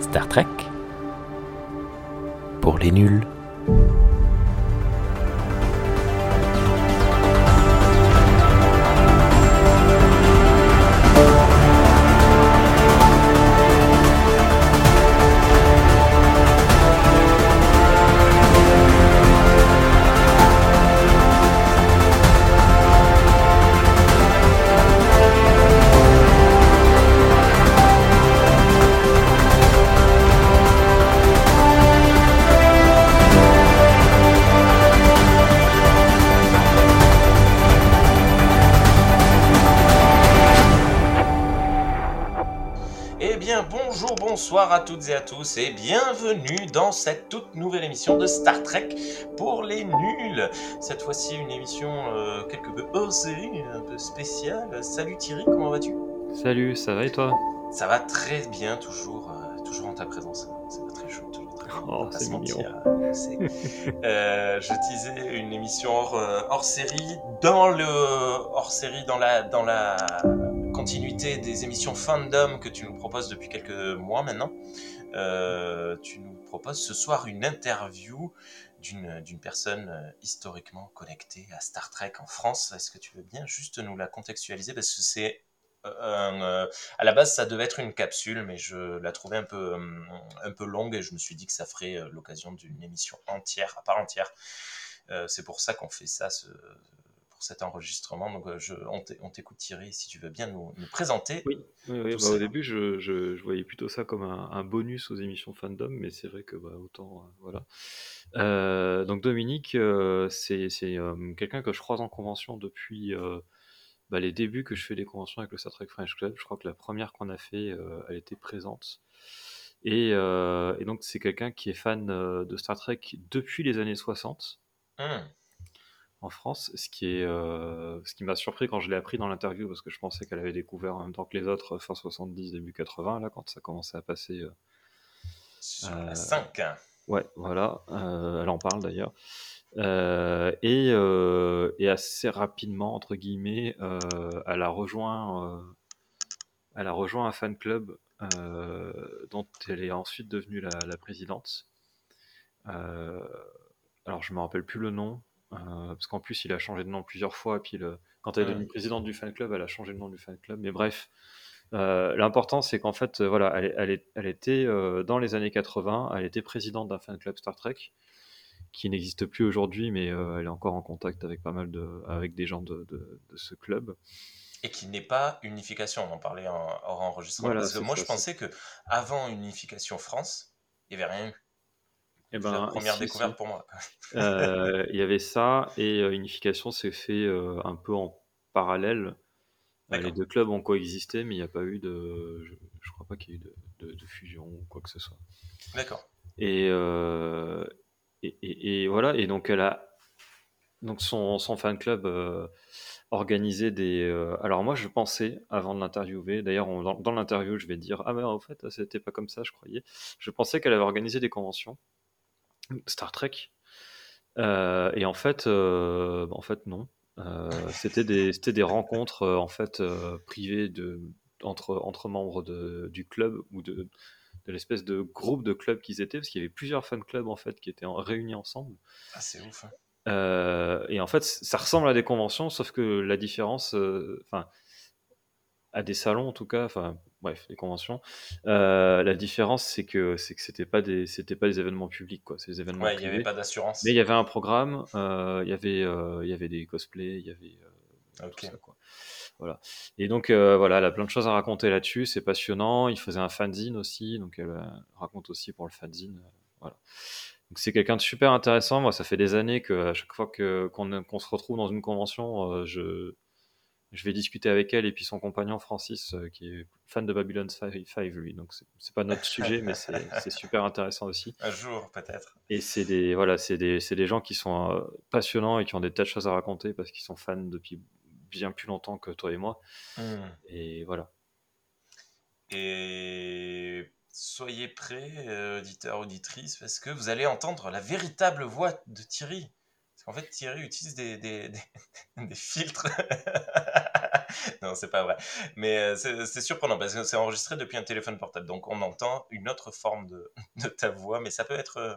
Star Trek pour les nuls. À toutes et à tous et bienvenue dans cette toute nouvelle émission de Star Trek pour les nuls. Cette fois-ci, une émission euh, quelque peu hors série, un peu spéciale. Salut Thierry, comment vas-tu? Salut, ça va et toi? Ça va très bien, toujours, euh, toujours en ta présence. Ça va très chaud, toujours très chaud. Oh, c'est euh, c'est- Euh, je disais une émission hors, euh, hors série, dans le hors série, dans la, dans la continuité des émissions fandom que tu nous proposes depuis quelques mois maintenant. Euh, tu nous proposes ce soir une interview d'une personne euh, historiquement connectée à Star Trek en France. Est-ce que tu veux bien juste nous la contextualiser? Parce que c'est euh, euh, à la base ça devait être une capsule, mais je la trouvais un peu un peu longue et je me suis dit que ça ferait l'occasion d'une émission entière à part entière. C'est pour ça qu'on fait ça ce, pour cet enregistrement. Donc euh, je, on t'é- on t'écoute Thierry si tu veux bien nous, nous présenter. Oui, oui, oui, Tout bah, au début, je, je- je voyais plutôt ça comme un, un bonus aux émissions fandom, mais c'est vrai que bah, autant, euh, voilà. Euh, donc Dominique, euh, c'est quelqu'un que je croise en convention depuis bah, les débuts que je fais des conventions avec le Star Trek French Club. Je crois que la première qu'on a fait, elle était présente. Et, et donc c'est quelqu'un qui est fan de Star Trek depuis les années 60 Hum, en France, ce qui est euh, ce qui m'a surpris quand je l'ai appris dans l'interview parce que je pensais qu'elle avait découvert en même temps que les autres fin 70 début 80 là quand ça commençait à passer euh, sur Euh, la 5. ouais voilà euh, elle en parle d'ailleurs Euh, et, euh, et assez rapidement entre guillemets euh, elle a rejoint euh, elle a rejoint un fan club euh, dont elle est ensuite devenue la, la présidente Euh, alors je me rappelle plus le nom euh, parce qu'en plus il a changé de nom plusieurs fois puis le, quand elle est devenue présidente du fan club elle a changé le nom du fan club mais bref euh, l'important c'est qu'en fait euh, voilà elle, était euh, dans les années 80 elle était présidente d'un fan club Star Trek qui n'existe plus aujourd'hui mais euh, elle est encore en contact avec pas mal de avec des gens de, de- de ce club Et qui n'est pas unification, on en parlait en, hors enregistrement. Voilà, parce que moi ça, je pensais que avant unification France, il n'y avait rien eu. Et C'est la première si, découverte si. pour moi. Euh, il y avait ça et euh, unification s'est fait euh, un peu en parallèle. Euh, les deux clubs ont coexisté, mais il n'y a pas eu de. Je, je crois pas qu'il y ait eu de, de- de fusion ou quoi que ce soit. D'accord. Et, et, et- et voilà. Et donc elle a donc son, son fan club organisé des. alors moi je pensais avant de l'interviewer. D'ailleurs dans l'interview je vais dire ah mais en fait c'était pas comme ça je croyais. Je pensais qu'elle avait organisé des conventions Star Trek. Euh, et en fait, euh, en fait non. Euh, c'était des, des rencontres en fait privées de, entre, entre membres de, du club ou de, de l'espèce de groupe de clubs qu'ils étaient, parce qu'il y avait plusieurs fan clubs en fait qui étaient en- réunis ensemble. Ah, c'est ouf. hein. Et en fait, ça ressemble à des conventions, sauf que la différence, enfin, à des salons en tout cas, enfin, bref, les conventions, euh, la différence c'est que c'est que c'était pas des, c'était pas des événements publics quoi, c'est des événements Ouais, il n'y avait pas d'assurance. Mais il y avait un programme, euh, il y avait, euh, il y avait des cosplays, il y avait Ok. tout ça quoi. Voilà. Et donc voilà, elle a plein de choses à raconter là-dessus, c'est passionnant. Il faisait un fanzine aussi, donc elle raconte aussi pour le fanzine. voilà. Donc c'est quelqu'un de super intéressant. Moi, ça fait des années que à chaque fois que qu'on se retrouve dans une convention, je je vais discuter avec elle et puis son compagnon Francis, euh, qui est fan de Babylon 5, lui. Donc c'est- pas notre sujet, mais c'est super intéressant aussi. Un jour, peut-être. Et c'est des, voilà, c'est des, des gens qui sont euh, passionnants et qui ont des tas de choses à raconter parce qu'ils sont fans depuis bien plus longtemps que toi et moi. Hmm. Et voilà. Et soyez prêts, euh, auditeurs, auditrices, parce que vous allez entendre la véritable voix de Thierry. Parce qu'en fait, Thierry utilise des, des, des- des filtres non, c'est pas vrai. Mais euh, c'est surprenant parce que c'est enregistré depuis un téléphone portable. Donc on entend une autre forme de, de ta voix, mais ça peut être. Euh,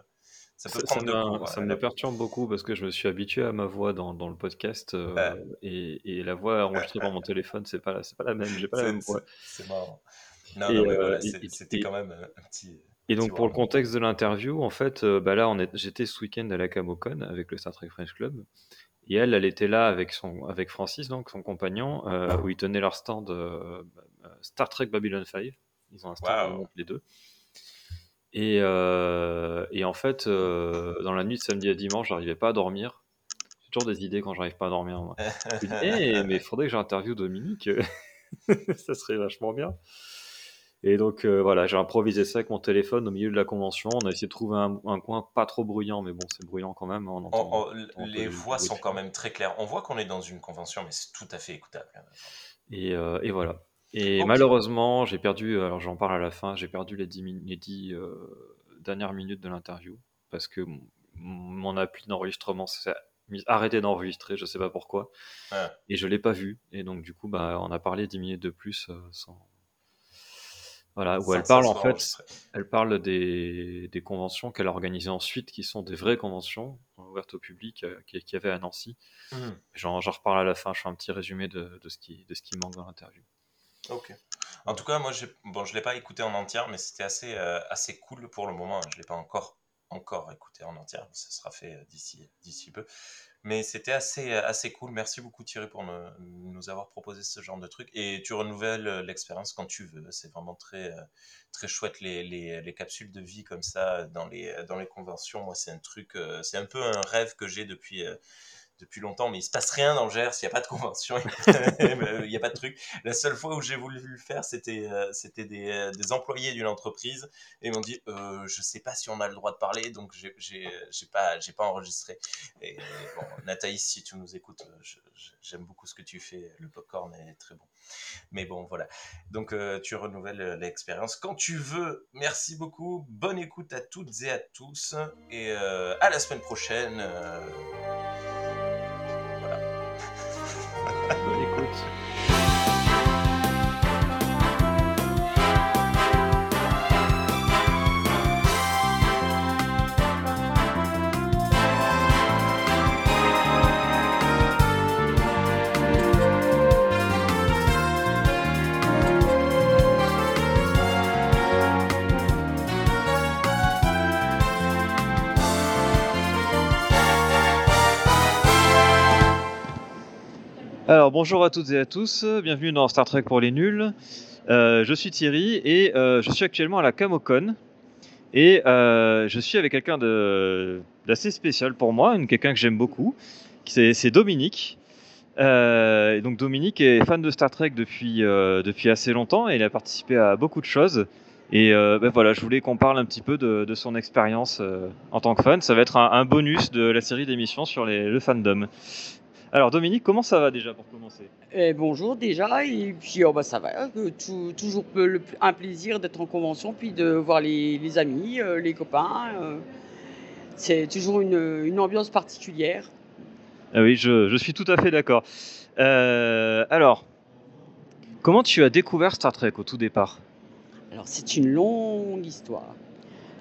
ça peut prendre de Ça me perturbe beaucoup parce que je me suis habitué à ma voix dans, dans le podcast euh, et, et, la voix enregistrée par mon téléphone, c'est pas, pas la même. J'ai pas la même voix. C'est marrant. Non, non, mais voilà, c'était quand même un petit. Et donc, pour le contexte de l'interview, en fait, bah là, j'étais ce week-end à la Camocon avec le Star Trek French Club. Et elle, elle était là avec, son, avec Francis, donc son compagnon, euh, où ils tenaient leur stand euh, Star Trek Babylon 5. Ils ont un stand les deux. Et, euh, et en fait, dans la nuit de samedi à dimanche, j'arrivais pas à dormir. J'ai toujours des idées quand j'arrive pas à dormir. Moi. Eh, mais il faudrait que j'interviewe Dominique. ça serait vachement bien. Et donc euh, voilà, j'ai improvisé ça avec mon téléphone au milieu de la convention. On a essayé de trouver un, coin pas trop bruyant, mais bon, c'est bruyant quand même. les voix sont quand même très claires. On voit qu'on est dans une convention, mais c'est tout à fait écoutable. Et, euh, et voilà. Et malheureusement, j'ai perdu, alors j'en parle à la fin, j'ai perdu les 10, les euh, dernières minutes de l'interview parce que mon appli d'enregistrement s'est arrêté d'enregistrer, je sais pas pourquoi. Et je l'ai pas vu. Et donc, du coup, bah, on a parlé 10 minutes de plus sans, voilà, où elle parle en fait, elle parle des, des conventions qu'elle a organisées ensuite, qui sont des vraies conventions ouvertes au public, euh, qui, qui avait à Nancy. Mmh. J'en reparle à la fin, je fais un petit résumé de, de ce, qui, de ce qui manque dans l'interview. Ok. En tout cas, moi, bon, je ne l'ai pas écouté en entière, mais c'était assez, euh, assez cool pour le moment. Je ne l'ai pas encore, encore écouté en entière, ça sera fait euh, d'ici, d'ici peu. Mais c'était assez, assez cool. Merci beaucoup Thierry pour nous avoir proposé ce genre de truc. Et tu renouvelles euh, l'expérience quand tu veux. C'est vraiment très, euh, très chouette les, les, les, capsules de vie comme ça dans les, dans les conventions. Moi, c'est un truc, euh, c'est un peu un rêve que j'ai depuis depuis longtemps, mais il se passe rien dans le Gers, il n'y a pas de convention, il n'y a pas de truc. La seule fois où j'ai voulu le faire, c'était euh, c'était des, euh, des, employés d'une entreprise et ils m'ont dit euh, je sais pas si on a le droit de parler, donc j'ai pas j'ai pas enregistré. Nathalie, si tu nous écoutes, j'aime beaucoup ce que tu fais, le popcorn est très bon. Mais bon, voilà. Donc tu renouvelles l'expérience quand tu veux. Merci beaucoup, bonne écoute à toutes et à tous et à la semaine prochaine. Bonne Alors bonjour à toutes et à tous, bienvenue dans Star Trek pour les nuls. Euh, je suis Thierry et euh, je suis actuellement à la Camocon et euh, je suis avec quelqu'un d'assez spécial pour moi, quelqu'un que j'aime beaucoup, c'est Dominique. donc Dominique est fan de Star Trek depuis, assez longtemps et il a participé à beaucoup de choses. Et ben voilà, je voulais qu'on parle un petit peu de, son expérience en tant que fan. Ça va être un, bonus de la série d'émissions sur le fandom. Alors Dominique, comment ça va déjà pour commencer? Eh, Bonjour déjà, et puis oh, bah, ça va, euh, toujours un plaisir d'être en convention, puis de voir les, amis, euh, les copains. Euh. c'est toujours une, ambiance particulière. Ah oui, je, suis tout à fait d'accord. alors, comment tu as découvert Star Trek au tout départ? Alors c'est une longue histoire.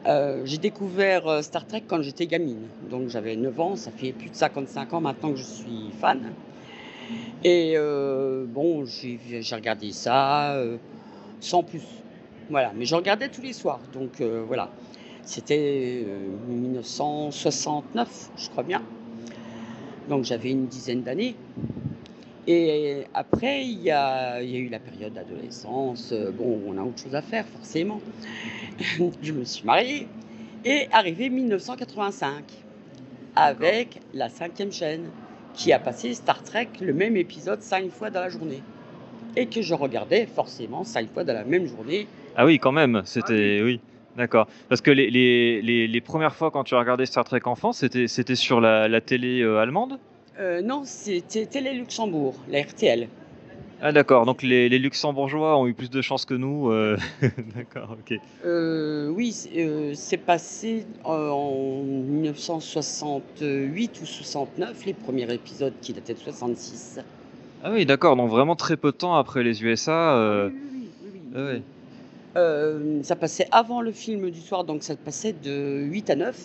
Euh, j'ai découvert euh, Star Trek quand j'étais gamine. Donc j'avais 9 ans, ça fait plus de 55 ans maintenant que je suis fan. Et euh, bon, j'ai regardé ça sans plus. Voilà, mais je regardais tous les soirs. Donc voilà, c'était 1969, je crois bien. Donc j'avais une dizaine d'années. Et après, il y, a, il y a eu la période d'adolescence. Bon, on a autre chose à faire, forcément. je me suis mariée. Et arrivé 1985, avec la cinquième chaîne, qui a passé Star Trek le même épisode cinq fois dans la journée. Et que je regardais forcément cinq fois dans la même journée. Ah oui, quand même, c'était. oui. D'accord. Parce que les, les, les, premières fois quand tu as regardé Star Trek enfant, c'était, c'était sur la, la télé euh, allemande? Euh, Non, c'était Télé Luxembourg, la RTL. Ah d'accord, donc les, Luxembourgeois ont eu plus de chance que nous. Euh, d'accord, ok. Euh, oui, c'est passé en 1968 ou 69, les premiers épisodes qui dataient de 66. Ah oui, d'accord, donc vraiment très peu de temps après les USA. Oui, oui, oui, oui, oui. ah ouais. Ça passait avant le film du soir, donc ça passait de 8 à 9,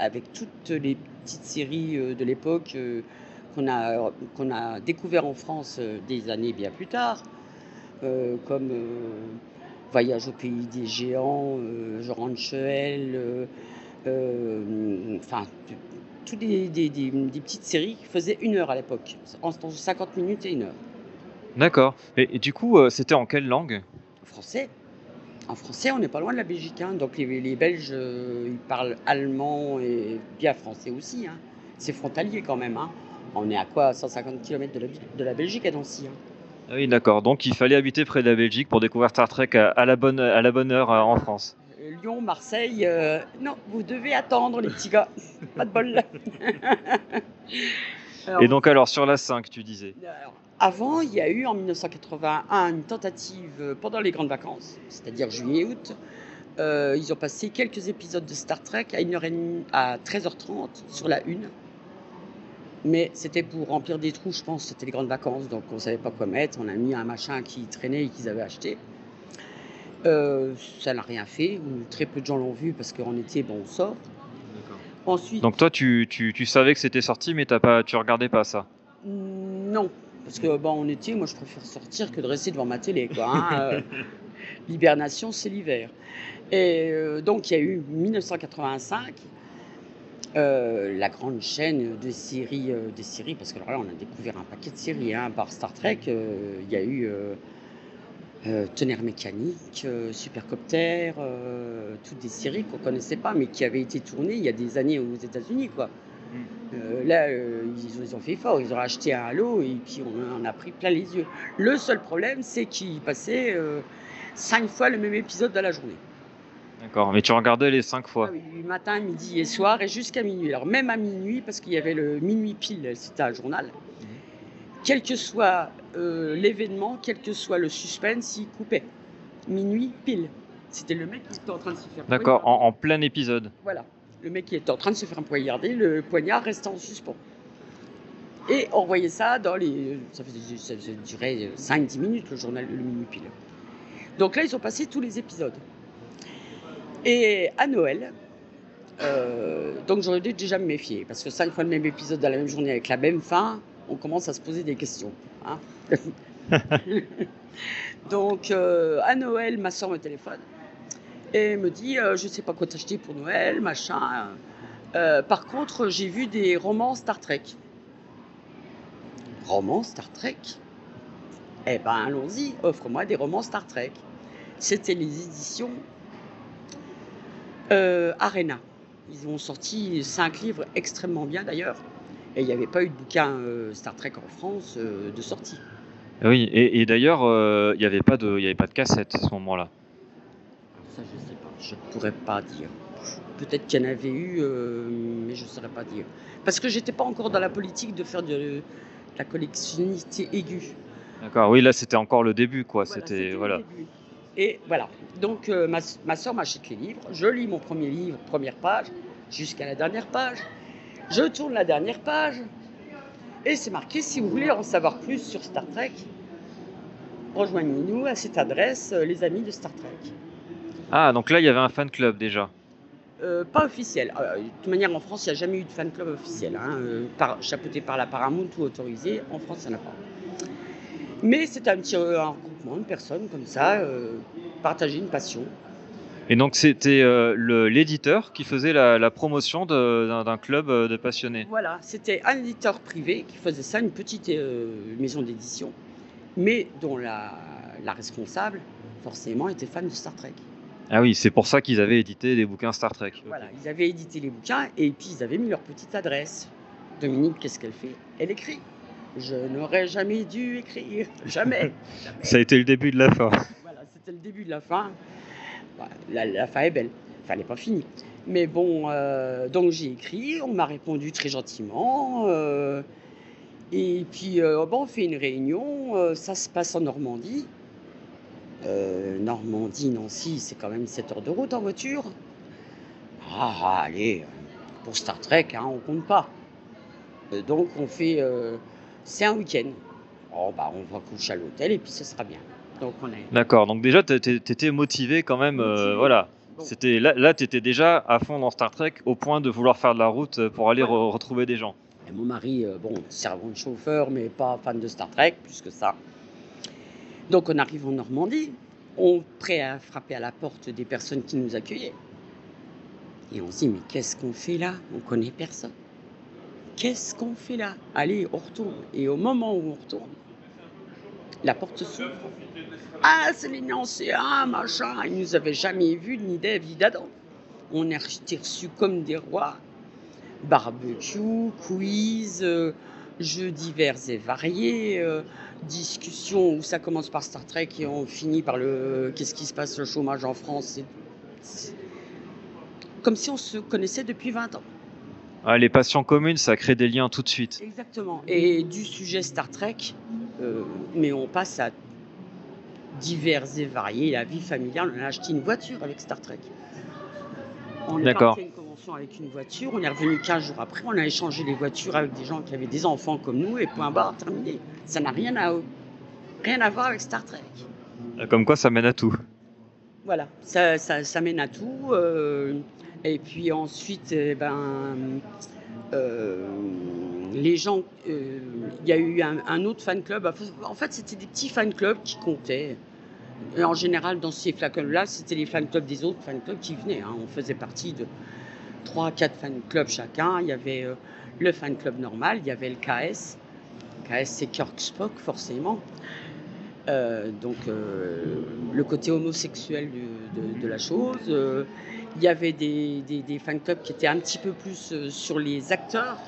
avec toutes les petites séries euh, de l'époque euh, qu'on a, qu'on a découvert en France euh, des années bien plus tard, comme Voyage au pays des géants, Jean euh, enfin, toutes des, des- des- des petites séries qui faisaient une heure à l'époque, entre 50 minutes et une heure. D'accord. Et, et du coup, c'était en quelle langue? Français. En français, on n'est pas loin de la Belgique. hein. Donc les, les Belges, euh, ils parlent allemand et bien français aussi. hein. C'est frontalier quand même. hein. On est à quoi 150 km de la, de la Belgique à Nancy. Ah oui, d'accord. Donc il fallait habiter près de la Belgique pour découvrir Star Trek à, à la, bonne, à la bonne heure euh, en France. Euh, Lyon, Marseille, euh, non, vous devez attendre les petits gars. pas de bol. Alors, Et donc alors, sur la 5, tu disais Alors, avant, il y a eu en 1981 une tentative euh, pendant les grandes vacances, c'est-à-dire juillet et août. Euh, ils ont passé quelques épisodes de Star Trek à, 1h30, à 13h30 sur la une. Mais c'était pour remplir des trous, je pense. C'était les grandes vacances, donc on ne savait pas quoi mettre. On a mis un machin qui traînait et qu'ils avaient acheté. Euh, ça n'a rien fait. Très peu de gens l'ont vu parce qu'en été, bon, on sort. Ensuite, Donc toi, tu, tu, tu savais que c'était sorti, mais t'as pas, tu regardais pas ça? Non, parce que bon, en été, moi je préfère sortir que de rester devant ma télé. Quoi, hein. Euh, L'hibernation, c'est l'hiver. Et euh, donc il y a eu 1985, euh, la grande chaîne de séries, euh, des séries, parce que alors là on a découvert un paquet de séries hein, par Star Trek. Il y a eu Tonnerre mécanique, Supercopter, toutes des séries qu'on connaissait pas, mais qui avaient été tournées il y a des années aux États-Unis, quoi. Euh, là, euh, ils, ont, ils ont fait fort, ils ont acheté un Halo et puis on en a pris plein les yeux. Le seul problème, c'est qu'ils passaient euh, cinq fois le même épisode dans la journée. D'accord. Mais tu regardais les 5 fois. Ah oui, matin, midi et soir et jusqu'à minuit. Alors même à minuit, parce qu'il y avait le minuit pile, c'était un journal. Quel que soit l'événement, quel que soit le suspense, il coupait. Minuit pile. C'était le mec qui était en train de se faire D'accord, en, en plein épisode. Voilà. Le mec qui était en train de se faire poignarder, le poignard restait en suspens. Et on voyait ça dans les. Ça, faisait, ça, ça durait 5-10 minutes le journal, le minuit pile. Donc là, ils ont passé tous les épisodes. Et à Noël, euh, donc j'aurais dû déjà me méfier, parce que cinq fois le même épisode dans la même journée avec la même fin, on commence à se poser des questions. hein. donc euh, à Noël, ma soeur me téléphone et me dit euh, je sais pas quoi t'acheter pour Noël, machin. Euh, par contre, j'ai vu des romans Star Trek. Romans Star Trek? Eh ben allons-y, offre-moi des romans Star Trek. C'était les éditions euh, Arena. Ils ont sorti cinq livres extrêmement bien d'ailleurs. Et il n'y avait pas eu de bouquin euh, Star Trek en France de sortie. Oui, et, d'ailleurs, il n'y avait pas de cassette à ce moment-là. Je ne pourrais pas dire. Peut-être qu'il y en avait eu, euh, mais je ne saurais pas dire. Parce que j'étais pas encore dans la politique de faire de, de la collectionnité aiguë. D'accord, oui, là c'était encore le début, quoi. Voilà, c'était voilà. début. Et voilà. Donc euh, ma, ma soeur m'achète les livres. Je lis mon premier livre, première page, jusqu'à la dernière page. Je tourne la dernière page. Et c'est marqué si vous voulez en savoir plus sur Star Trek, rejoignez-nous à cette adresse, euh, les amis de Star Trek. Ah, donc là il y avait un fan club déjà. Euh, pas officiel. Euh, de toute manière, en France, il n'y a jamais eu de fan club officiel. Hein, euh, par, chapeauté par la Paramount ou autorisé. En France, il n'y en a pas. Mais c'est un petit un regroupement de personnes comme ça, partager une passion. Et donc c'était l'éditeur qui faisait la, la promotion d'un club de passionnés. Voilà, c'était un éditeur privé qui faisait ça, une petite maison d'édition, mais dont la, la responsable, forcément, était fan de Star Trek. Ah oui, c'est pour ça qu'ils avaient édité des bouquins Star Trek. Voilà, ils avaient édité les bouquins et puis ils avaient mis leur petite adresse. Dominique, qu'est-ce qu'elle fait? Elle écrit. Je n'aurais jamais dû écrire. Jamais. Jamais. Ça a été le début de la fin. Voilà, c'était le début de la fin. La, la fin est belle. Enfin, elle n'est pas finie. Mais bon, euh, donc j'ai écrit, on m'a répondu très gentiment. euh, et puis, euh, bon, on fait une réunion. ça se passe en Normandie. Euh, Normandie, Nancy, c'est quand même 7 heures de route en voiture. Ah, allez, pour Star Trek, hein, on compte pas. Euh, donc, on fait. euh, c'est un week-end. oh, bah, on va coucher à l'hôtel et puis ce sera bien. Donc on est. D'accord, donc déjà, tu étais motivé quand même. euh, voilà. Bon. C'était là, là tu étais déjà à fond dans Star Trek au point de vouloir faire de la route euh, pour aller re- retrouver des gens. Et mon mari, euh, bon, servant de chauffeur, mais pas fan de Star Trek, plus que ça. Donc on arrive en Normandie, on prêt à frapper à la porte des personnes qui nous accueillaient. Et on se dit, mais qu'est-ce qu'on fait là? On connaît personne. Qu'est-ce qu'on fait là? Allez, on retourne. Et au moment où on retourne, la porte s'ouvre. Ah, c'est les anciens, machin. Ils nous avaient jamais vus ni d'Ève ni d'Adam. On est reçus comme des rois barbecue, quiz, euh, jeux divers et variés, euh, discussions où ça commence par Star Trek et on finit par le qu'est-ce qui se passe le chômage en France. c'est- Comme si on se connaissait depuis 20 ans. Ah, les passions communes, ça crée des liens tout de suite. Exactement. Et du sujet Star Trek, euh, mais on passe à divers et variés, la vie familiale. On a acheté une voiture avec Star Trek. On D'accord. Avec une voiture, on est revenu 15 jours après, on a échangé les voitures avec des gens qui avaient des enfants comme nous, et point barre, terminé. Ça n'a rien à, rien à voir avec Star Trek. Euh, Comme quoi, ça mène à tout. Voilà, ça, ça, ça mène à tout. euh, et puis ensuite, eh ben, euh, les gens, euh, il y a eu un, un autre fan club. En fait, c'était des petits fan clubs qui comptaient. Et en général, dans ces fan clubs-là, c'était les fan clubs des autres fan clubs qui venaient. hein. On faisait partie de 3 quatre fan clubs chacun. Il y avait euh, le fan club normal, il y avait le KS. KS, c'est Kirk Spock, forcément. Euh, donc euh, le côté homosexuel de, la chose. Il y avait des, des, fan clubs qui étaient un petit peu plus sur les acteurs,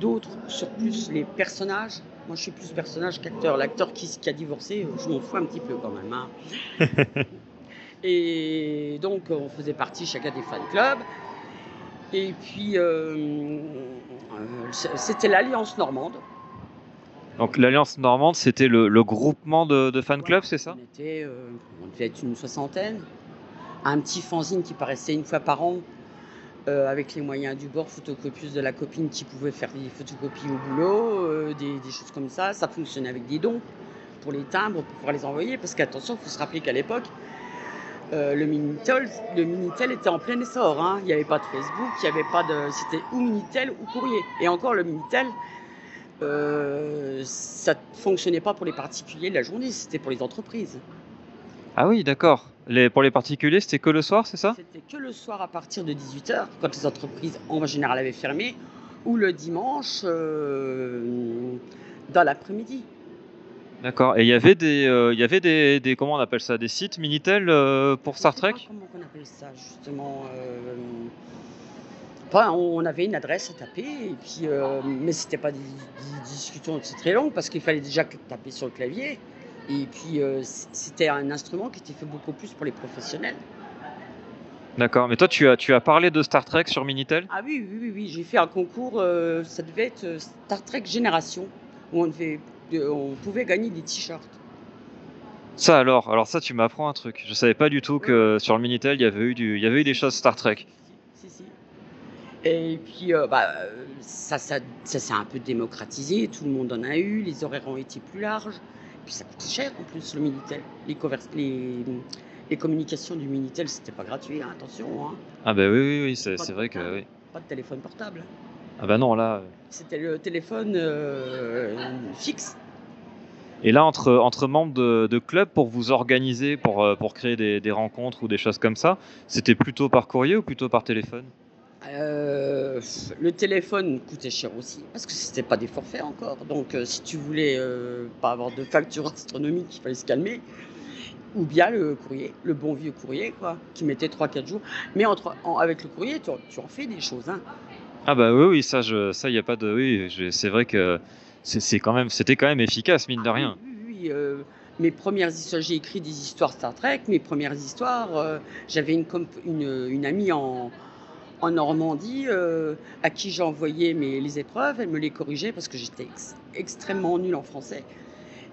d'autres sur plus les personnages. Moi, je suis plus personnage qu'acteur. L'acteur qui, a divorcé, je m'en fous un petit peu quand même. hein. Et donc, on faisait partie chacun des fan clubs. Et puis, euh, euh, c'était l'Alliance Normande. Donc l'Alliance Normande, c'était le, le groupement de, de fan clubs, c'est ça On était, euh, on devait être une soixantaine. Un petit fanzine qui paraissait une fois par an, euh, avec les moyens du bord, photocopieuse de la copine qui pouvait faire des photocopies au boulot, des, des choses comme ça. Ça fonctionnait avec des dons pour les timbres, pour pouvoir les envoyer. Parce qu'attention, il faut se rappeler qu'à l'époque, euh, le Minitel, le Minitel était en plein essor. hein. Il n'y avait pas de Facebook, il n'y avait pas de. C'était ou Minitel ou courrier. Et encore, le Minitel, euh, ça ne fonctionnait pas pour les particuliers la journée, c'était pour les entreprises. Ah oui, d'accord. Les, pour les particuliers, c'était que le soir, c'est ça? C'était que le soir à partir de 18h, quand les entreprises en général avaient fermé, ou le dimanche euh, dans l'après-midi. D'accord. Et il y avait des, euh, il y avait des, des, comment on appelle ça, des sites Minitel euh, pour Star Trek? Comment on appelle ça justement euh, enfin, on avait une adresse à taper, et puis, mais c'était pas des, des discussions très longues parce qu'il fallait déjà taper sur le clavier. Et puis c'était un instrument qui était fait beaucoup plus pour les professionnels. D'accord. Mais toi, tu as, tu as parlé de Star Trek sur Minitel? Ah oui, oui, oui, oui. j'ai fait un concours, ça devait être Star Trek Génération, où on, devait, euh, on pouvait gagner des t-shirts. Ça alors, alors ça, tu m'apprends un truc. Je savais pas du tout que sur le Minitel, il y avait eu du, il y avait eu des choses Star Trek. Si, si. Et puis, euh, bah, euh, ça, ça, ça s'est un peu démocratisé, tout le monde en a eu, les horaires ont été plus larges. Et puis ça coûte cher en plus, le Minitel. Les, les, les communications du Minitel, c'était pas gratuit, hein, attention. hein. Ah bah oui, oui, oui, c'est vrai que oui. Pas de téléphone portable. Ah bah non, là. C'était le téléphone euh, fixe. Et là, entre, entre membres de, de club, pour vous organiser, pour, euh, pour créer des, des rencontres ou des choses comme ça, c'était plutôt par courrier ou plutôt par téléphone? Euh, le téléphone coûtait cher aussi parce que c'était pas des forfaits encore. Donc euh, si tu voulais euh, pas avoir de facture astronomique, il fallait se calmer. Ou bien le courrier, le bon vieux courrier quoi, qui mettait 3-4 jours. Mais entre, en- avec le courrier, tu, en- tu en fais des choses. Hein. Ah bah oui, oui, ça, je, ça, y a pas de, oui, c'est vrai que c'est quand même, c'était quand même efficace mine de Ah rien. Oui, oui, oui, euh, mes premières histoires, j'ai écrit des histoires Star Trek. Mes premières histoires, euh, j'avais une, comp- une, une amie en, en Normandie euh, à qui j'envoyais mes les épreuves. Elle me les corrigeait parce que j'étais ex- extrêmement nulle en français.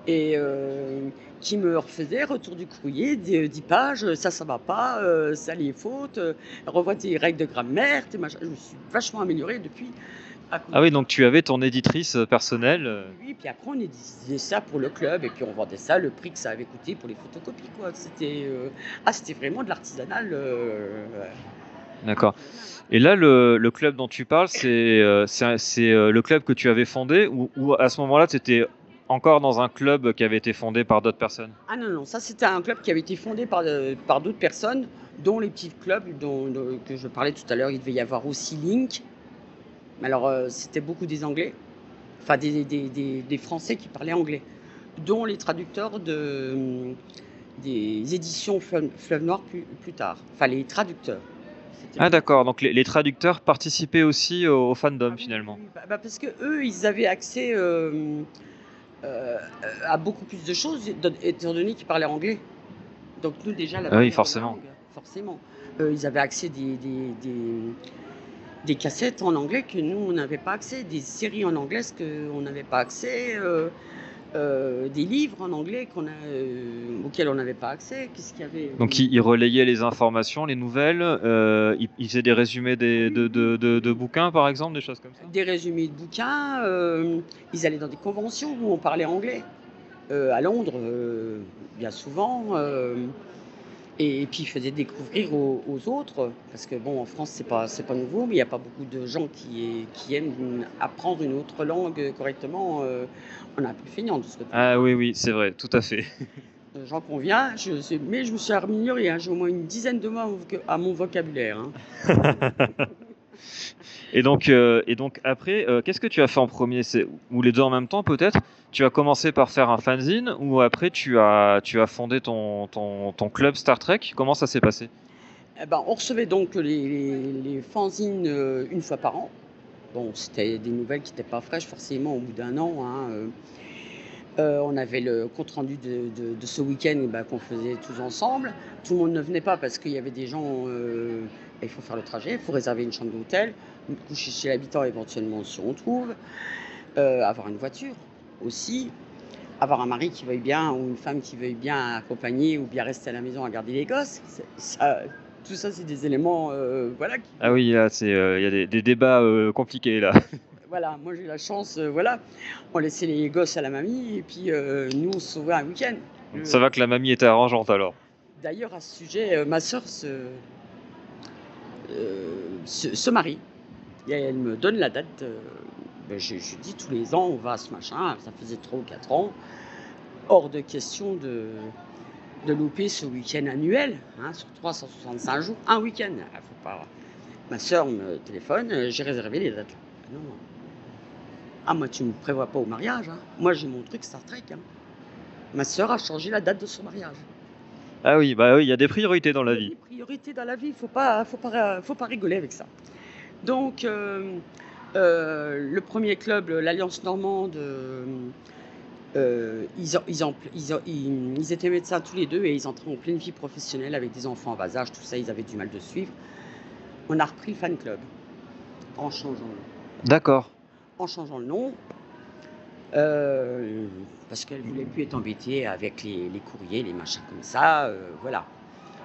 Et euh, qui me refaisait retour du courrier, 10 pages, ça, ça va pas, euh, ça les fautes, euh, revois tes règles de grammaire, tes machins. Je me suis vachement améliorée depuis. Ah oui, donc tu avais ton éditrice euh, personnelle. euh, Oui, puis après on éditait ça pour le club et puis on vendait ça le prix que ça avait coûté pour les photocopies quoi. C'était euh, ah c'était vraiment de l'artisanal. euh, D'accord. Et là, le, le club dont tu parles, c'est c'est le club que tu avais fondé ou, ou à ce moment-là, tu étais encore dans un club qui avait été fondé par d'autres personnes? Ah non non ça c'était un club qui avait été fondé par euh, par d'autres personnes dont les petits clubs dont, dont- que je parlais tout à l'heure. Il devait y avoir aussi Link. Mais alors euh, c'était beaucoup des Anglais, enfin des, des, des, des Français qui parlaient anglais, dont les traducteurs de hum, des éditions Fleuve, Fleuve Noir plus, plus tard. Enfin les traducteurs. Ah d'accord, donc les, les traducteurs participaient aussi au, au fandom Ah finalement. oui, bah- bah parce que eux, ils avaient accès euh, euh, à beaucoup plus de choses, étant donné qu'ils parlaient anglais. Donc nous déjà, la Ah oui, forcément. langue, forcément. Euh, ils avaient accès des, des, des, des cassettes en anglais que nous, on n'avait pas accès, des séries en anglais qu'on n'avait pas accès, euh, euh, des livres en anglais qu'on a, euh, auxquels on n'avait pas accès. Qu'est-ce qu'il y avait Donc ils, ils relayaient les informations, les nouvelles, ils, ils faisaient des résumés des, de, de- de- de bouquins par exemple, des choses comme ça? Des résumés de bouquins. ils allaient dans des conventions où on parlait anglais. À Londres, bien souvent. Euh, et, puis ils faisaient découvrir aux, aux autres, parce que bon, en France, c'est pas, c'est pas nouveau, mais il n'y a pas beaucoup de gens qui, qui aiment apprendre une autre langue correctement. euh, on a un peu feignant de ce côté. Ah oui, oui, c'est vrai, tout à fait. Euh, J'en conviens, je mais je me suis amélioré. hein, J'ai au moins une dizaine de mots à mon voca- à mon vocabulaire. hein. Et donc, euh, et donc après, euh, qu'est-ce que tu as fait en premier? Ou les deux en même temps peut-être? Tu as commencé par faire un fanzine ou après tu as tu as fondé ton, ton, club Star Trek? Comment ça s'est passé? Eh ben, on recevait donc les, les, fanzines euh, une fois par an. Bon, c'était des nouvelles qui n'étaient pas fraîches forcément au bout d'un an. hein, on avait le compte rendu de, ce week-end eh ben, qu'on faisait tous ensemble. Tout le monde ne venait pas parce qu'il y avait des gens. Il faut faire le trajet, il faut réserver une chambre d'hôtel, coucher chez l'habitant éventuellement si on trouve, euh, avoir une voiture aussi, avoir un mari qui veuille bien ou une femme qui veuille bien accompagner ou bien rester à la maison à garder les gosses. Ça, tout ça, c'est des éléments euh, voilà, qui, Ah oui, là, euh, il y a des, des débats compliqués là. Voilà, moi j'ai la chance, voilà, on laissait les gosses à la mamie et puis nous on se sauvait un week-end. Ça va que la mamie était arrangeante alors. D'ailleurs, à ce sujet, ma soeur se, se, se marie. Et elle me donne la date. euh, ben, je, je dis tous les ans, on va à ce machin. Ça faisait 3 ou 4 ans. Hors de question de, de louper ce week-end annuel, hein, sur 365 jours, un week-end. Ah, faut pas... Ma soeur me téléphone, euh, j'ai réservé les dates. Ah, non, non. Ah, moi, tu ne me prévois pas au mariage. hein. Moi, j'ai mon truc Star Trek. hein. Ma soeur a changé la date de son mariage. Ah oui, bah oui, il y a des priorités dans la vie. Des priorités dans la vie, il faut pas, faut pas, faut pas rigoler avec ça. Donc, euh, euh, le premier club, l'Alliance Normande, euh, ils, ont- ils, ont- ils, ont- ils- ils étaient médecins tous les deux et ils entraient en pleine vie professionnelle avec des enfants en bas âge, tout ça, ils avaient du mal de suivre. On a repris le fan club en changeant, D'accord. en changeant le nom. parce qu'elle voulait plus être embêtée avec les, les courriers, les machins comme ça, voilà.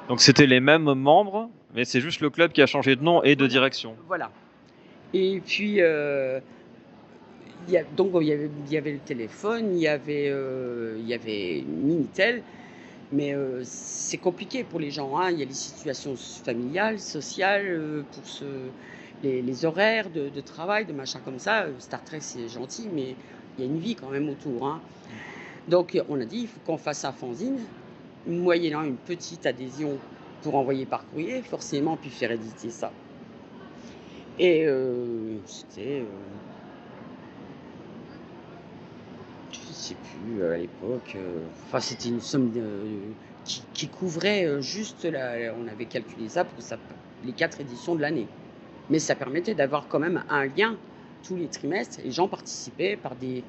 Donc c'était les mêmes membres, mais c'est juste le club qui a changé de nom et de direction. Voilà. Et puis, euh, il y a, donc il y, avait, il y avait le téléphone, il y avait, euh, y avait Minitel, mais euh, c'est compliqué pour les gens. hein. Il y a les situations familiales, sociales, euh, pour ce, les, les horaires de, de travail, de machin comme ça. Star Trek, c'est gentil, mais il y a une vie quand même autour. hein. Donc, on a dit, il faut qu'on fasse un fanzine, moyennant une petite adhésion pour envoyer par courrier, forcément, puis faire éditer ça. Et euh, c'était. euh, je sais plus euh, à l'époque. c'était une somme qui, couvrait juste. On avait calculé ça pour ça, les quatre éditions de l'année. Mais ça permettait d'avoir quand même un lien tous les trimestres. Les gens participaient par des,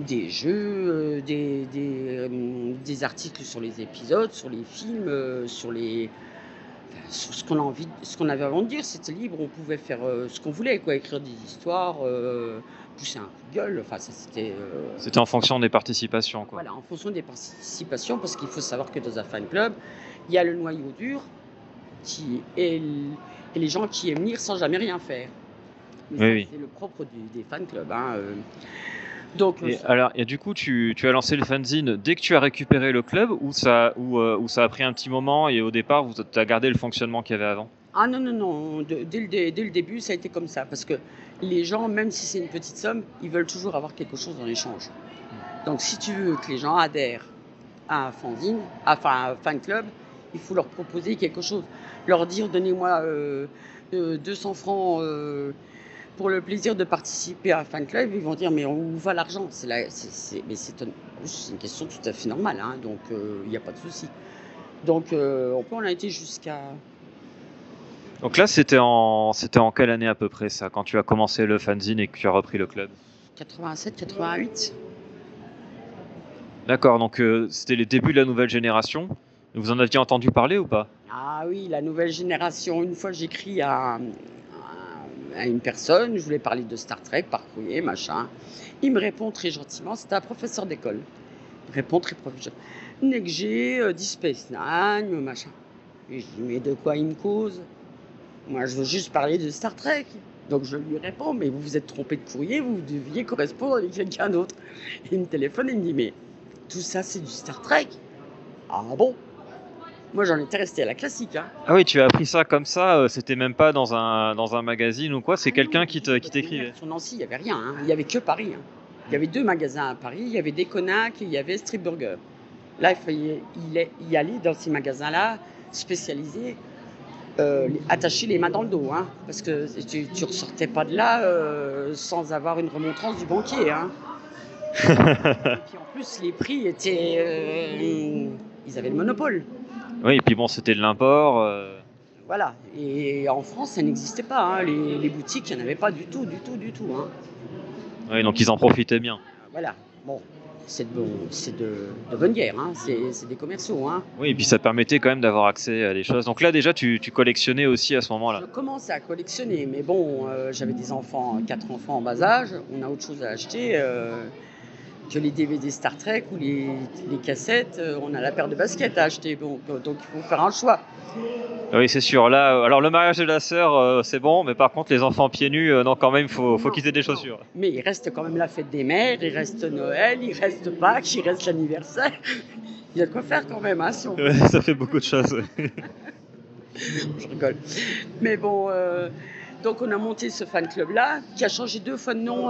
des jeux, euh, des, des, euh, des articles sur les épisodes, sur les films, euh, sur les. enfin, sur ce qu'on envie, ce qu'on avait envie de dire, c'était libre, on pouvait faire ce qu'on voulait, quoi, écrire des histoires, euh, pousser un coup de gueule, enfin c'était. euh, C'était en fonction des participations, quoi. voilà, en fonction des participations, parce qu'il faut savoir que dans un fan club, il y a le noyau dur qui est et les gens qui aiment lire sans jamais rien faire. Mais Oui, oui. c'est le propre du- des fan clubs. hein, euh. Donc, Et euh, alors, et du coup, tu, tu as lancé le fanzine dès que tu as récupéré le club ou ça, ou, euh, ou ça a pris un petit moment et au départ, tu as gardé le fonctionnement qu'il y avait avant? Ah non, non, non, de- dès, le, dé- dès le début, ça a été comme ça. Parce que les gens, même si c'est une petite somme, ils veulent toujours avoir quelque chose en échange. Donc si tu veux que les gens adhèrent à un fanzine, enfin à un fan club, il faut leur proposer quelque chose. Leur dire, donnez-moi euh, euh, 200 francs euh, pour le plaisir de participer à un fan club. Ils vont dire, mais où va l'argent C'est mais une question tout à fait normale, hein, donc euh, il n'y a pas de souci. Donc euh, on peut- a été jusqu'à... Donc là, c'était en, c'était en quelle année à peu près ça, quand tu as commencé le fanzine et que tu as repris le club? 87, 88. D'accord, donc euh, c'était les débuts de la nouvelle génération. Vous en aviez entendu parler ou pas? Ah oui, la nouvelle génération. Une fois, j'écris à, à- une personne, je voulais parler de Star Trek par courrier, machin. Il me répond très gentiment, c'était un professeur d'école. Il répond très professionnel. J'ai euh, Space Nine, machin. Et je dis, mais de quoi il me cause? Moi, je veux juste parler de Star Trek. Donc je lui réponds, mais vous vous êtes trompé de courrier, vous deviez correspondre avec quelqu'un d'autre. Il me téléphone et me dit, mais tout ça, c'est du Star Trek Ah bon? Moi, j'en étais resté à la classique. Hein. Ah oui, tu as appris ça comme ça, euh, c'était même pas dans un, dans un magazine ou quoi, c'est quelqu'un qui t'écrivait. Sur Nancy, il n'y avait rien. hein. Il n'y avait que Paris. hein. Il y avait deux magasins à Paris. Il y avait Déconac et il y avait Street Burger. Là, il fallait y aller- dans ces magasins-là, spécialisés, euh, les- attacher les mains dans le dos. parce que tu ne ressortais pas de là euh, sans avoir une remontrance du banquier. et puis en plus, les prix étaient. euh, ils avaient le monopole. Oui, et puis bon, c'était de l'import. euh, Voilà. Et en France, ça n'existait pas. hein. Les, les boutiques, il n'y en avait pas du tout, du tout, du tout. hein. oui, donc ils en profitaient bien. Voilà. Bon, c'est de, bonne guerre. Hein. C'est, des commerciaux. Oui, et puis ça permettait quand même d'avoir accès à des choses. Donc là, déjà, tu, tu collectionnais aussi à ce moment-là. Je commençais à collectionner, mais bon, euh, j'avais des enfants, quatre enfants en bas âge. On a autre chose à acheter euh, que les DVD Star Trek ou les, les cassettes. euh, on a la paire de baskets à acheter. Bon, euh, donc il faut faire un choix. Oui, c'est sûr. Là, euh, alors le mariage de la sœur, euh, c'est bon, mais par contre, les enfants pieds nus, euh, non, quand même, il faut, faut Non, quitter des chaussures. Mais il reste quand même la fête des mères, il reste Noël, il reste Pâques, il reste l'anniversaire. Il y a de quoi faire quand même, hein, si on Ouais, ça fait beaucoup de choses. je rigole. Mais bon, euh, donc on a monté ce fan club-là, qui a changé deux fois de nom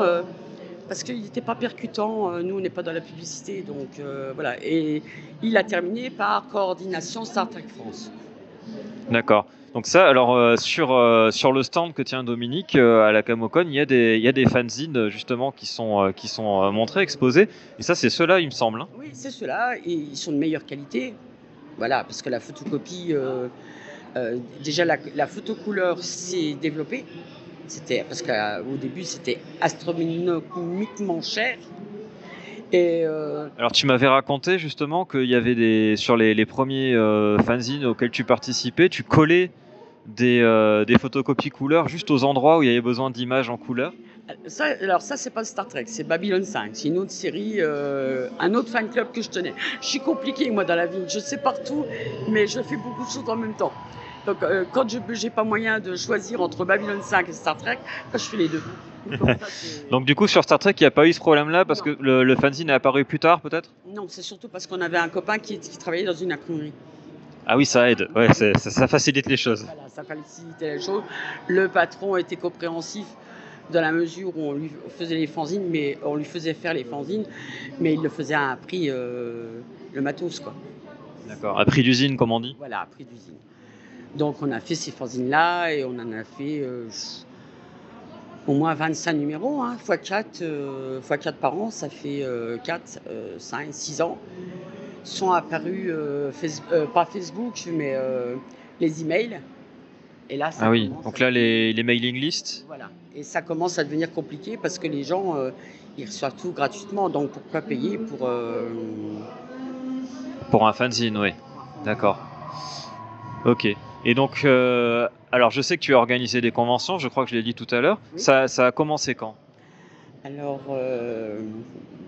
parce qu'il n'était pas percutant. Euh, Nous, on n'est pas dans la publicité, donc euh, voilà. Et il a terminé par Coordination Star Trek France. D'accord. Donc ça, alors euh, sur, euh, sur le stand que tient Dominique euh, à la Camocon, il y a des, il y a des fanzines justement qui sont, qui sont montrés, exposés. Et ça, c'est ceux-là, il me semble. hein. Oui, c'est ceux-là, et ils sont de meilleure qualité. Voilà, parce que la photocopie, déjà la, la photocouleur s'est développée. C'était parce qu'au début c'était astronomiquement cher. Et euh, Alors tu m'avais raconté justement qu'il y avait des sur les, les premiers euh, fanzines auxquels tu participais, tu collais des, euh, des photocopies couleurs juste aux endroits où il y avait besoin d'images en couleur. ça, alors ça c'est pas Star Trek, c'est Babylon 5. C'est une autre série, euh, un autre fan club que je tenais. Je suis compliqué moi dans la vie, je sais partout, mais je fais beaucoup de choses en même temps. Donc euh, quand je n'ai pas moyen de choisir entre Babylon 5 et Star Trek, je fais les deux. Ça, Donc du coup sur Star Trek, il n'y a pas eu ce problème-là parce que le, le fanzine est apparu plus tard peut-être? Non, c'est surtout parce qu'on avait un copain qui, qui travaillait dans une imprimerie. Ah oui, ça aide. Ouais, ça, ça facilite les choses. Voilà, ça facilitait les choses. Le patron était compréhensif dans la mesure où on lui faisait les fanzines, mais on lui faisait faire les fanzines, mais il le faisait à un prix, euh, le matos, quoi. D'accord. À prix d'usine, comme on dit? Voilà, à prix d'usine. Donc on a fait ces fanzines-là et on en a fait euh, au moins 25 numéros, hein, x 4, fois 4 par an, ça fait euh, 4, 5, 6 ans. Sont apparus, euh, euh, pas Facebook, mais euh, les emails. Et là, ça Ah oui. Donc là, les, les mailing lists. Voilà. Et ça commence à devenir compliqué parce que les gens, euh, ils reçoivent tout gratuitement. Donc pourquoi payer pour... euh, Pour un fanzine, oui. D'accord. Ok. Et donc, euh, alors je sais que tu as organisé des conventions, je crois que je l'ai dit tout à l'heure. Oui. Ça, ça a commencé quand? Alors, euh,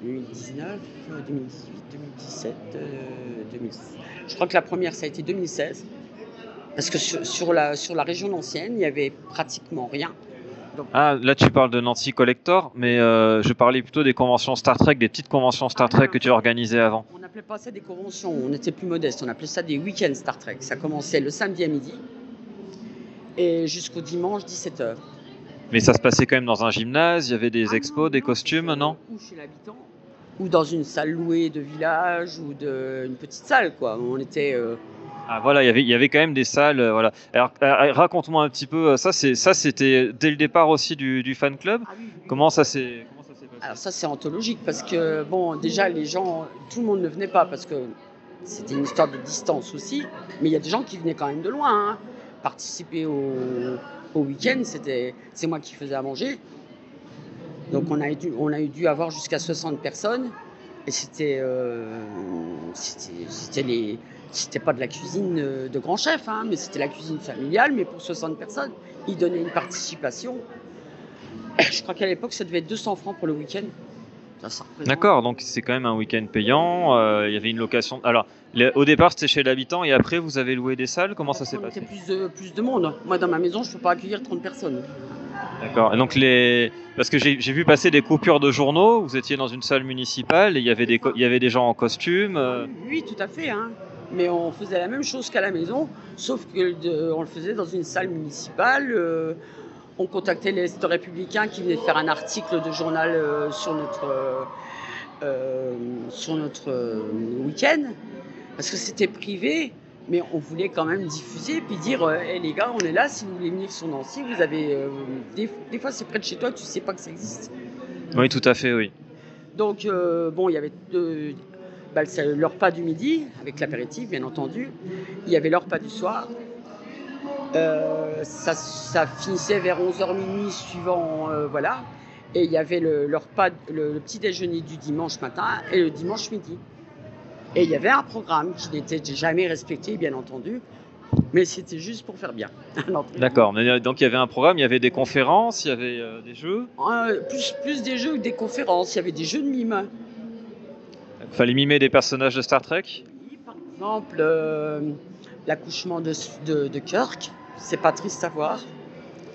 2019, euh, 2018, 2017, euh, 2016. Je crois que la première, ça a été 2016. Parce que sur, sur la, sur la région ancienne, il n'y avait pratiquement rien. Donc, Ah, là tu parles de Nancy Collector, mais euh, je parlais plutôt des conventions Star Trek, des petites conventions Star Ah, Trek que tu organisais avant. on n'appelait pas ça des conventions, on était plus modeste, on appelait ça des week-ends Star Trek. Ça commençait le samedi à midi et jusqu'au dimanche 17h. Mais ça se passait quand même dans un gymnase, il y avait des expos, des costumes, non? Ou chez l'habitant, ou dans une salle louée de village, ou de, une petite salle, quoi. On était. euh, Ah voilà, il y avait, il y avait quand même des salles, euh, voilà. Alors euh, raconte-moi un petit peu, euh, ça c'est, ça c'était dès le départ aussi du, du fan club. ah oui, oui. Comment ça s'est, passé? Alors ça c'est anthologique parce que bon déjà les gens, tout le monde ne venait pas parce que c'était une histoire de distance aussi, mais il y a des gens qui venaient quand même de loin. hein. Participer au, au week-end, c'était c'est moi qui faisais à manger. Donc on a dû, on a eu dû avoir jusqu'à 60 personnes et c'était euh, c'était c'était les c'était pas de la cuisine euh, de grand chef, hein, mais c'était la cuisine familiale, mais pour 60 personnes, ils donnaient une participation. Je crois qu'à l'époque, ça devait être 200 francs pour le week-end. D'accord, donc c'est quand même un week-end payant. euh, il y avait une location. Alors, les- au départ c'était chez l'habitant et après vous avez loué des salles. Comment ça s'est passé plus de, plus de monde. Moi, dans ma maison, je peux pas accueillir 30 personnes. D'accord. Donc les, parce que j'ai vu passer des coupures de journaux. Vous étiez dans une salle municipale et il y avait des, co- il y avait des gens en costume. euh, Oui, tout à fait. hein. Mais on faisait la même chose qu'à la maison, sauf que de- on le faisait dans une salle municipale. euh, on contactait les républicains qui venaient faire un article de journal euh, sur notre, euh, sur notre week-end. Parce que c'était privé, mais on voulait quand même diffuser puis dire Hey, les gars, on est là, si vous voulez venir sur Nancy, vous avez. des, des fois, c'est près de chez toi, tu sais pas que ça existe. Oui, tout à fait, oui. Donc, bon, il y avait bah, c'est le repas du midi, avec l'apéritif, bien entendu. Il y avait le repas du soir. Euh, ça, ça finissait vers 11h minuit, suivant. euh, voilà. Et il y avait le, petit déjeuner du dimanche matin et le dimanche midi. Et il y avait un programme qui n'était jamais respecté, bien entendu, mais c'était juste pour faire bien. D'accord. Euh, Donc il y avait un programme, il y avait des conférences, il y avait euh, des jeux? plus, plus des jeux que des conférences. Il y avait des jeux de mime. Fallait mimer des personnages de Star Trek? Par exemple, euh, l'accouchement de Kirk, c'est pas triste à voir.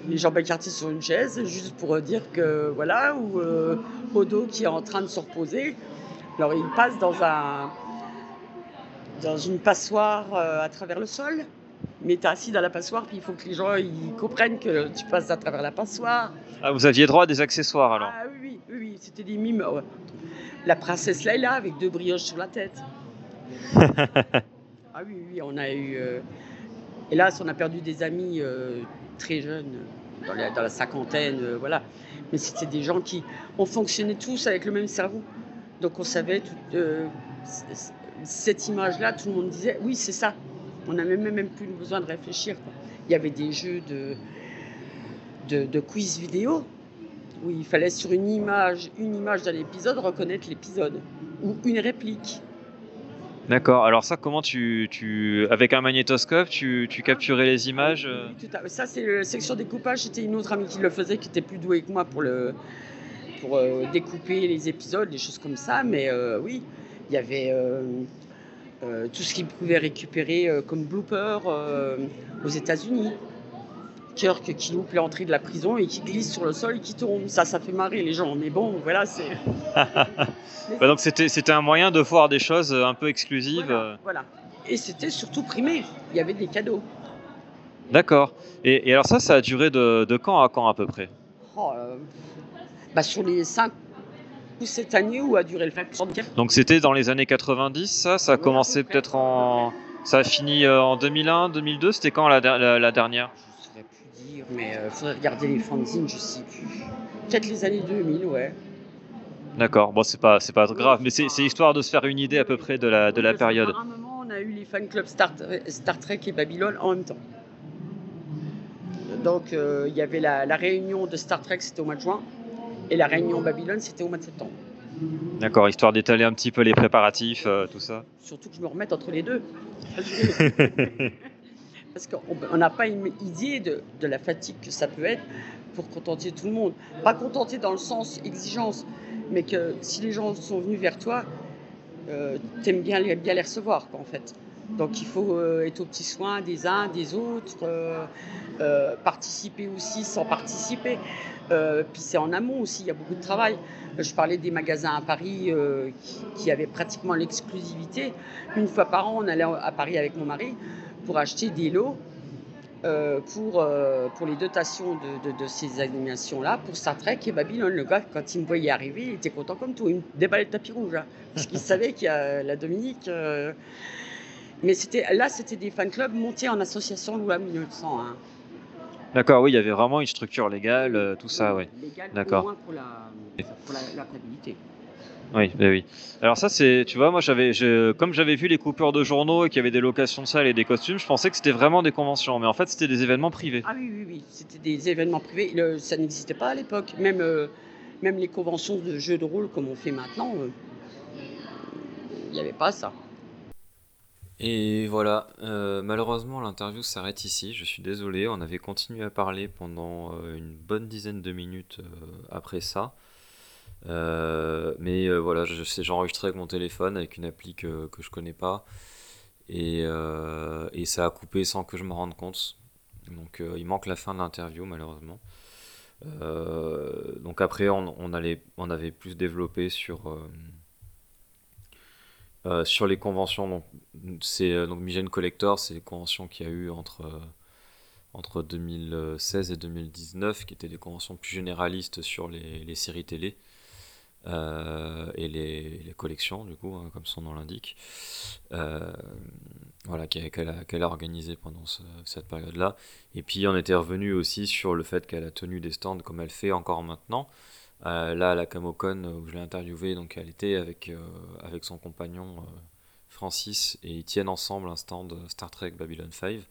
Les jambes écartées sur une chaise, juste pour dire que voilà, ou euh, Odo qui est en train de se reposer. Alors il passe dans un dans une passoire euh, à travers le sol, mais tu es assis dans la passoire, puis il faut que les gens ils comprennent que tu passes à travers la passoire. Ah, vous aviez droit à des accessoires alors. Ah oui, oui, oui, c'était des mimes. ouais. La princesse Laila avec deux brioches sur la tête. ah oui, oui, on a eu. euh, Hélas, on a perdu des amis euh, très jeunes, dans la, dans la cinquantaine, euh, voilà. Mais c'était des gens qui. On fonctionnait tous avec le même cerveau. Donc on savait. Tout, euh, cette image-là, tout le monde disait oui, c'est ça. On n'avait même, même plus besoin de réfléchir. quoi. Il y avait des jeux de, de, de quiz vidéo où il fallait sur une image, une image d'un épisode reconnaître l'épisode ou une réplique. D'accord. Alors ça, comment tu, tu avec un magnétoscope, tu, tu capturais les images euh Oui, tout à- Ça, c'est la section découpage. C'était une autre amie qui le faisait, qui était plus douée que moi pour, le, pour euh, découper les épisodes, des choses comme ça. Mais euh, oui, il y avait euh, euh, tout ce qu'il pouvait récupérer euh, comme blooper euh, aux États-Unis. Kirk qui loupe l'entrée de la prison et qui glisse sur le sol et qui tombe. Ça, ça fait marrer les gens. Mais bon, voilà, c'est. Bah, Donc c'était un moyen de voir des choses un peu exclusives. Voilà, voilà. Et c'était surtout primé. Il y avait des cadeaux. D'accord. Et, et alors ça, ça a duré de, de quand à quand à peu près? Oh, bah, sur les 5 7 années où a duré le fait Donc c'était dans les années 90, ça Ça a Ouais, commencé peut-être en... Ça a fini euh, en 2001, 2002 C'était quand la, der- la- la dernière? Je ne saurais plus dire, mais il faudrait regarder les fanzines, je sais plus. Peut-être les années 2000, ouais. D'accord, bon c'est pas, c'est pas grave, mais c'est histoire de se faire une idée à peu près de la, de la période. À un moment, on a eu les fan clubs Star, Star Trek et Babylone en même temps. Donc, euh, il y avait la, la réunion de Star Trek, c'était au mois de juin, et la réunion Babylone, c'était au mois de septembre. D'accord, histoire d'étaler un petit peu les préparatifs, euh, tout ça. Surtout que je me remette entre les deux. Parce qu'on on n'a pas une idée de, de la fatigue que ça peut être pour contenter tout le monde. Pas contenter dans le sens exigence, mais que si les gens sont venus vers toi, euh, t'aimes bien les, bien les recevoir, quoi, en fait. Donc il faut être aux petits soins des uns, des autres, participer aussi sans participer. Puis c'est en amont aussi, il y a beaucoup de travail. Je parlais des magasins à Paris qui, avaient pratiquement l'exclusivité. Une fois par an, on allait à Paris avec mon mari pour acheter des lots euh, pour, euh, pour les dotations de, ces animations-là, pour Star Trek et Babylone. Le gars, quand il me voyait arriver, il était content comme tout. Il me déballait le tapis rouge, hein, parce qu'il savait qu'il y a la Dominique. Euh. Mais c'était, là, c'était des fan clubs montés en association 1900. Hein. D'accord, oui, il y avait vraiment une structure légale, tout ça, oui. D'accord. Pour la, pour la, la oui, bah oui. Alors ça, c'est, tu vois, moi j'avais, comme j'avais vu les coupures de journaux et qu'il y avait des locations de salles et des costumes, je pensais que c'était vraiment des conventions, mais en fait c'était des événements privés. Ah oui, oui, oui, c'était des événements privés. ça n'existait pas à l'époque. Même, euh, même les conventions de jeux de rôle comme on fait maintenant, euh, il n'y avait pas ça. Et voilà, euh, malheureusement l'interview s'arrête ici, je suis désolé, on avait continué à parler pendant une bonne dizaine de minutes après ça. Euh, mais euh, voilà, j'ai enregistré avec mon téléphone avec une appli que, que je connais pas. Et, euh, et, ça a coupé sans que je me rende compte. Donc il manque la fin de l'interview malheureusement. donc après on, on, allait, on avait plus développé sur, sur les conventions. Donc, c'est, donc Migen Collector, c'est les conventions qu'il y a eu entre, entre 2016 et 2019, qui étaient des conventions plus généralistes sur les, les séries télé. Euh, et les, collections, du coup, hein, comme son nom l'indique, euh, voilà, qu'elle a, a, organisé pendant cette période-là. Et puis on était revenu aussi sur le fait qu'elle a tenu des stands comme elle fait encore maintenant. Euh, là, à la Camocon, où je l'ai interviewé, donc elle était avec, avec son compagnon Francis et ils tiennent ensemble un stand Star Trek Babylon 5.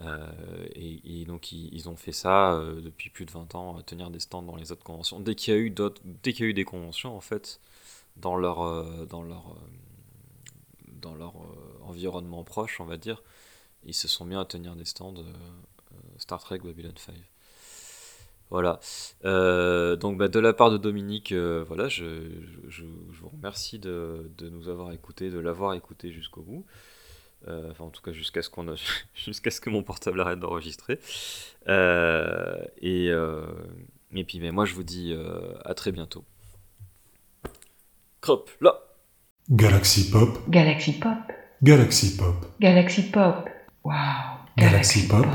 Euh, et, donc ils, ont fait ça euh, depuis plus de 20 ans, tenir des stands dans les autres conventions. Dès qu'il y a eu d'autres, dès qu'il y a eu des conventions en fait dans leur euh, dans leur dans leur environnement proche, on va dire, ils se sont mis à tenir des stands Star Trek Babylon 5. Voilà. donc bah, de la part de Dominique, voilà, je, je, vous remercie de, de, nous avoir écoutés, de l'avoir écouté jusqu'au bout. Euh, enfin, en tout cas, jusqu'à ce, qu'on jusqu'à ce que mon portable arrête d'enregistrer. Euh, et, euh, et puis, mais moi, je vous dis à très bientôt. Crop, là Galaxy Pop. Galaxy Pop. Galaxy Pop. Galaxy Pop. Wow. Galaxy, Pop.